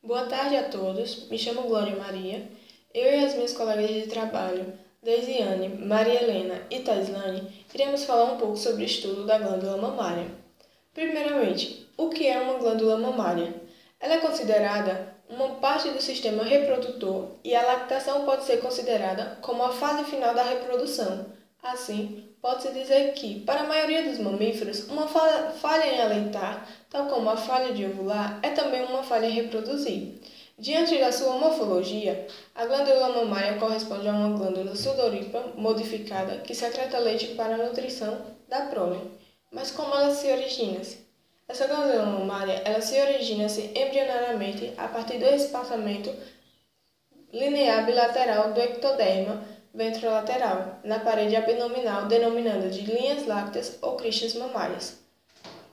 Boa tarde a todos, me chamo Glória Maria. Eu e as minhas colegas de trabalho, Deisiane, Maria Helena e Taislane, iremos falar um pouco sobre o estudo da glândula mamária. Primeiramente, o que é uma glândula mamária? Ela é considerada uma parte do sistema reprodutor e a lactação pode ser considerada como a fase final da reprodução. Assim, pode-se dizer que, para a maioria dos mamíferos, uma falha em aleitar, tal como a falha de ovular, é também uma falha em reproduzir. Diante da sua morfologia, a glândula mamária corresponde a uma glândula sudorípara modificada que secreta leite para a nutrição da prole. Mas como ela se origina-se? Essa glândula mamária ela se origina-se embrionariamente a partir do espaçamento linear bilateral do ectoderma ventrolateral, na parede abdominal denominada de linhas lácteas ou cristas mamárias.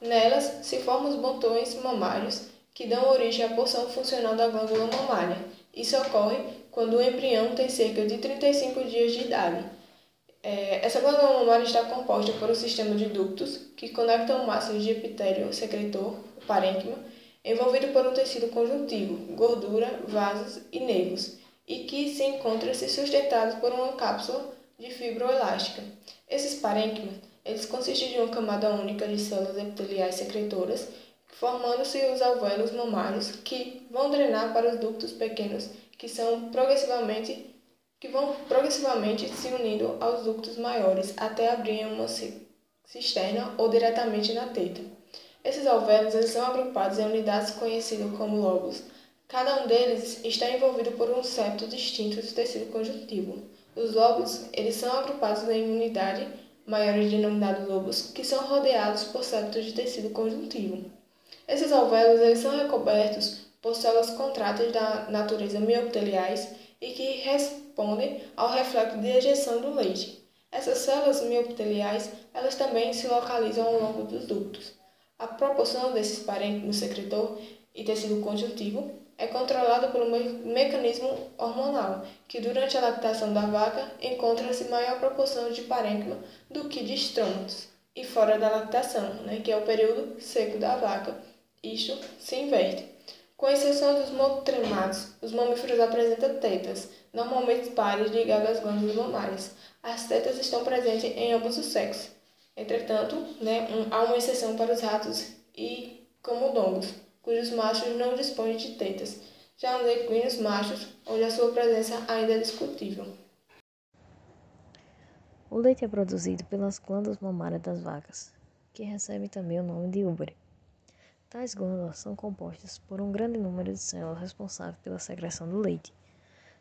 Nelas se formam os botões mamários que dão origem à porção funcional da glândula mamária. Isso ocorre quando o embrião tem cerca de 35 dias de idade. É, essa glândula mamária está composta por um sistema de ductos que conectam massas de epitélio secretor, o parênquima, envolvido por um tecido conjuntivo, gordura, vasos e nervos e que se encontra-se sustentado por uma cápsula de fibroelástica. Esses parênquimas eles consistem de uma camada única de células epiteliais secretoras, formando-se os alvéolos mamários, que vão drenar para os ductos pequenos, que são progressivamente que vão progressivamente se unindo aos ductos maiores até abrir uma cisterna ou diretamente na teta. Esses alvéolos eles são agrupados em unidades conhecidas como lóbulos, Cada um deles está envolvido por um septo distinto de tecido conjuntivo. Os lóbulos eles são agrupados em unidade maiores denominados lobos, que são rodeados por septos de tecido conjuntivo. Esses alvéolos eles são recobertos por células contráteis da natureza miopteliais e que respondem ao reflexo de ejeção do leite. Essas células miopteliais elas também se localizam ao longo dos ductos. A proporção desses parênquimas secretor e tecido conjuntivo é controlado um mecanismo hormonal, que durante a lactação da vaca encontra-se maior proporção de parênquima do que de estrômatos, e fora da lactação, né, que é o período seco da vaca, isto se inverte. Com exceção dos monotremados, os mamíferos apresentam tetas, normalmente pares ligadas às glândulas mamárias. As tetas estão presentes em ambos os sexos. Entretanto, né, um, há uma exceção para os ratos e camundongos cujos machos não dispõem de tetas, já nos equinos machos, onde a sua presença ainda é discutível. O leite é produzido pelas glândulas mamárias das vacas, que recebem também o nome de úbere. Tais glândulas são compostas por um grande número de células responsáveis pela secreção do leite.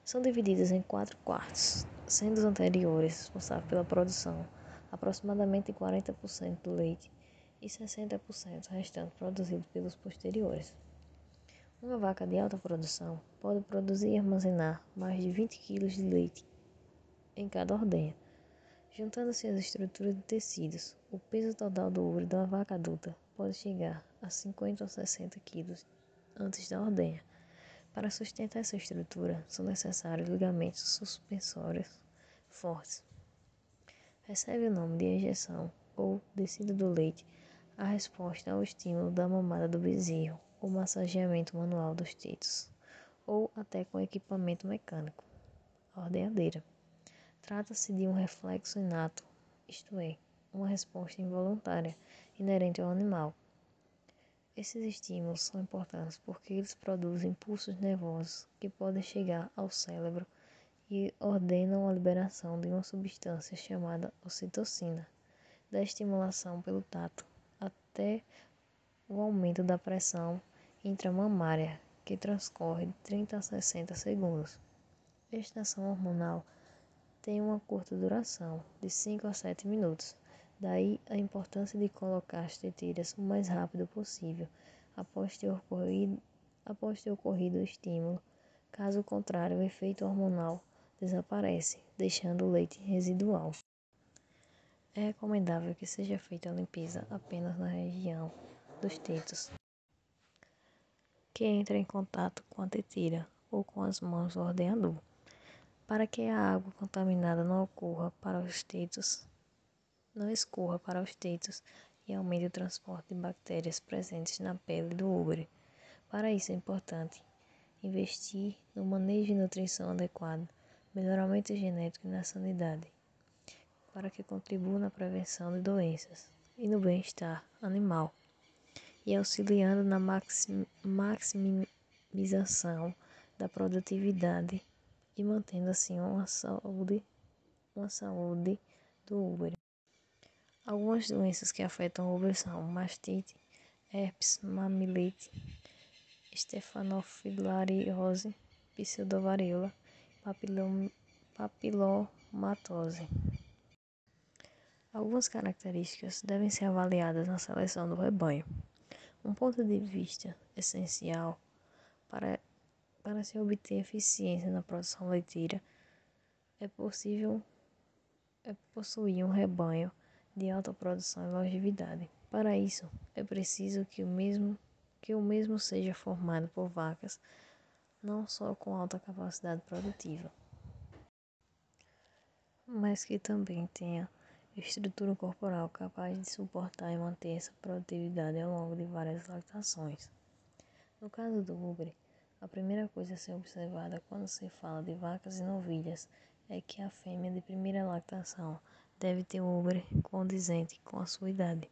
São divididas em quatro quartos, sendo os anteriores responsáveis pela produção, aproximadamente 40% do leite, e 60% restante produzido pelos posteriores. Uma vaca de alta produção pode produzir e armazenar mais de 20 kg de leite em cada ordenha. Juntando-se as estruturas de tecidos, o peso total do ouro da vaca adulta pode chegar a 50 ou 60 kg antes da ordenha. Para sustentar essa estrutura, são necessários ligamentos suspensórios fortes. Recebe o nome de ejeção ou descida do leite a resposta ao estímulo da mamada do bezerro, o massageamento manual dos tetos, ou até com equipamento mecânico. A ordenhadeira. Trata-se de um reflexo inato, isto é, uma resposta involuntária inerente ao animal. Esses estímulos são importantes porque eles produzem impulsos nervosos que podem chegar ao cérebro e ordenam a liberação de uma substância chamada ocitocina, da estimulação pelo tato até o aumento da pressão intramamária, que transcorre de 30 a 60 segundos. A estação hormonal tem uma curta duração, de 5 a 7 minutos. Daí a importância de colocar as tetilhas o mais rápido possível após ter ocorrido, após ter ocorrido o estímulo. Caso contrário, o efeito hormonal desaparece, deixando o leite residual. É recomendável que seja feita a limpeza apenas na região dos tetos. Que entra em contato com a tetilha ou com as mãos do ordenador, para que a água contaminada não ocorra para os tetos, não escorra para os tetos e aumente o transporte de bactérias presentes na pele do úbere. Para isso é importante investir no manejo e nutrição adequado, melhoramento genético e na sanidade, para que contribua na prevenção de doenças e no bem-estar animal, e auxiliando na maximização da produtividade e mantendo assim uma saúde, uma saúde do útero. Algumas doenças que afetam o útero são mastite, herpes, mamilite, estefanofilariose, pseudovaríola, papilom, papilomatose. Algumas características devem ser avaliadas na seleção do rebanho. Um ponto de vista essencial para, para se obter eficiência na produção leiteira é possível é possuir um rebanho de alta produção e longevidade. Para isso, é preciso que o mesmo que o mesmo seja formado por vacas não só com alta capacidade produtiva, mas que também tenha estrutura corporal capaz de suportar e manter essa produtividade ao longo de várias lactações. No caso do ubre, a primeira coisa a ser observada quando se fala de vacas e novilhas é que a fêmea de primeira lactação deve ter um Uber condizente com a sua idade.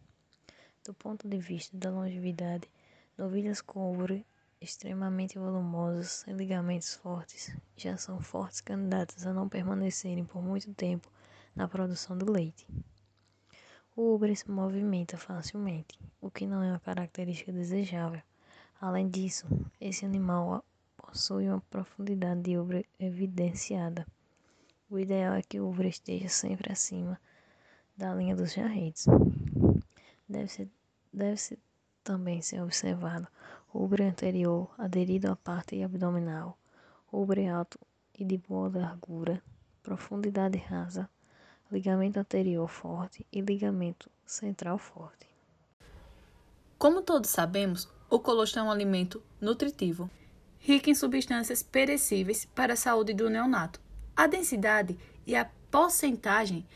Do ponto de vista da longevidade, novilhas com Uber extremamente volumosas, sem ligamentos fortes, já são fortes candidatas a não permanecerem por muito tempo na produção do leite. O Uber se movimenta facilmente, o que não é uma característica desejável. Além disso, esse animal possui uma profundidade de Uber evidenciada. O ideal é que o Uber esteja sempre acima da linha dos jarretes. Deve-se deve também ser observado o Uber anterior aderido à parte abdominal, Uber alto e de boa largura, profundidade rasa, ligamento anterior forte e ligamento central forte. Como todos sabemos, o colostro é um alimento nutritivo, rico em substâncias perecíveis para a saúde do neonato. A densidade e a porcentagem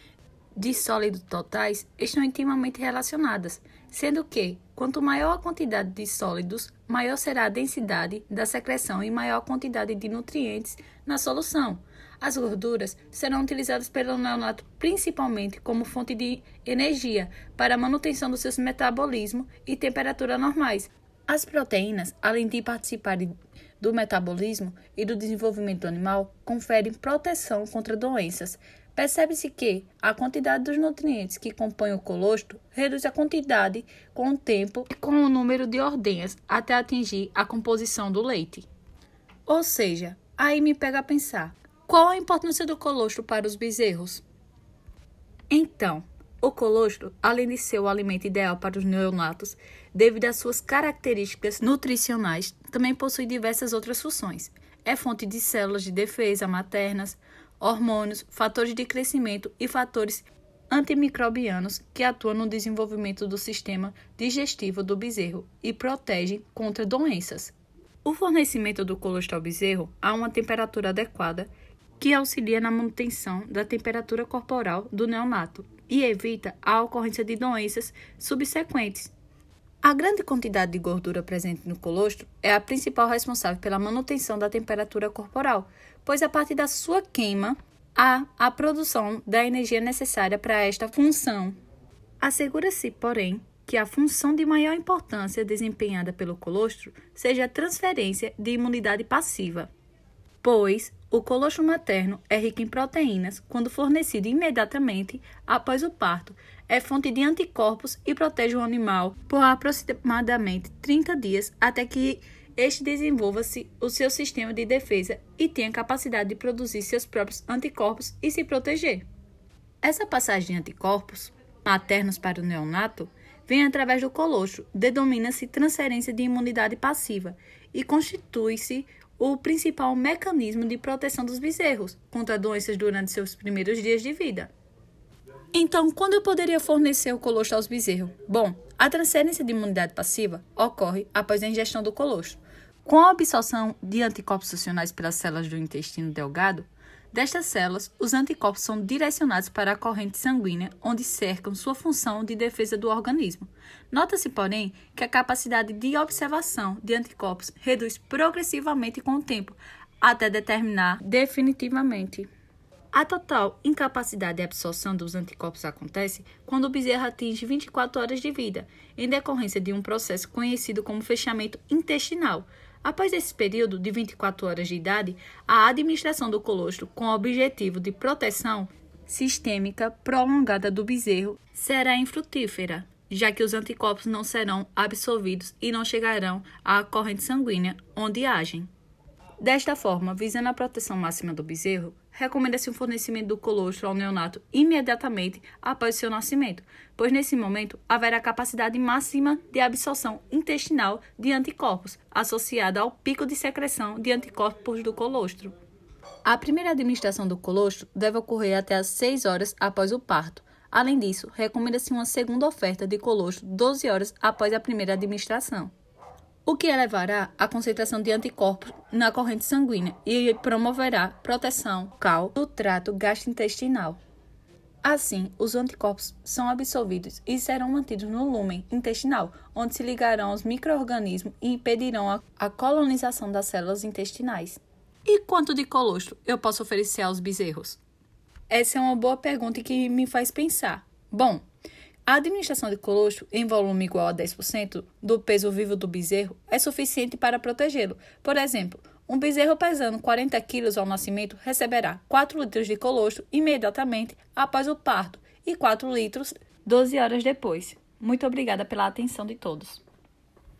de sólidos totais estão intimamente relacionadas, sendo que, quanto maior a quantidade de sólidos, maior será a densidade da secreção e maior a quantidade de nutrientes na solução. As gorduras serão utilizadas pelo neonato principalmente como fonte de energia para a manutenção dos seus metabolismo e temperatura normais. As proteínas, além de participarem do metabolismo e do desenvolvimento animal, conferem proteção contra doenças. Percebe-se que a quantidade dos nutrientes que compõem o colostro reduz a quantidade com o tempo e com o número de ordenhas até atingir a composição do leite. Ou seja, aí me pega a pensar: qual a importância do colostro para os bezerros? Então, o colostro, além de ser o alimento ideal para os neonatos, devido às suas características nutricionais, também possui diversas outras funções. É fonte de células de defesa maternas, hormônios, fatores de crescimento e fatores antimicrobianos que atuam no desenvolvimento do sistema digestivo do bezerro e protegem contra doenças. O fornecimento do colostro ao bezerro a uma temperatura adequada que auxilia na manutenção da temperatura corporal do neonato e evita a ocorrência de doenças subsequentes. A grande quantidade de gordura presente no colostro é a principal responsável pela manutenção da temperatura corporal, pois a partir da sua queima há a produção da energia necessária para esta função. Assegura-se, porém, que a função de maior importância desempenhada pelo colostro seja a transferência de imunidade passiva, pois o colostro materno é rico em proteínas quando fornecido imediatamente após o parto. É fonte de anticorpos e protege o animal por aproximadamente 30 dias até que este desenvolva-se o seu sistema de defesa e tenha capacidade de produzir seus próprios anticorpos e se proteger. Essa passagem de anticorpos maternos para o neonato vem através do colostro, denomina-se transferência de imunidade passiva e constitui-se o principal mecanismo de proteção dos bezerros contra doenças durante seus primeiros dias de vida. Então, quando eu poderia fornecer o colostro aos bezerros? Bom, a transferência de imunidade passiva ocorre após a ingestão do colostro. Com a absorção de anticorpos funcionais pelas células do intestino delgado, Destas células, os anticorpos são direcionados para a corrente sanguínea, onde cercam sua função de defesa do organismo. Nota-se, porém, que a capacidade de observação de anticorpos reduz progressivamente com o tempo, até determinar definitivamente. A total incapacidade de absorção dos anticorpos acontece quando o bezerro atinge 24 horas de vida, em decorrência de um processo conhecido como fechamento intestinal Após esse período de 24 horas de idade, a administração do colostro com o objetivo de proteção sistêmica prolongada do bezerro será infrutífera, já que os anticorpos não serão absorvidos e não chegarão à corrente sanguínea onde agem. Desta forma, visando a proteção máxima do bezerro, recomenda-se o fornecimento do colostro ao neonato imediatamente após seu nascimento, pois nesse momento haverá capacidade máxima de absorção intestinal de anticorpos, associada ao pico de secreção de anticorpos do colostro. A primeira administração do colostro deve ocorrer até as 6 horas após o parto. Além disso, recomenda-se uma segunda oferta de colostro 12 horas após a primeira administração o que elevará a concentração de anticorpos na corrente sanguínea e promoverá proteção cal do trato gastrointestinal. Assim, os anticorpos são absorvidos e serão mantidos no lúmen intestinal, onde se ligarão aos microorganismos e impedirão a, a colonização das células intestinais. E quanto de colostro eu posso oferecer aos bezerros? Essa é uma boa pergunta que me faz pensar. Bom, a administração de colostro em volume igual a 10% do peso vivo do bezerro é suficiente para protegê-lo. Por exemplo, um bezerro pesando 40 kg ao nascimento receberá 4 litros de colostro imediatamente após o parto e 4 litros 12 horas depois. Muito obrigada pela atenção de todos.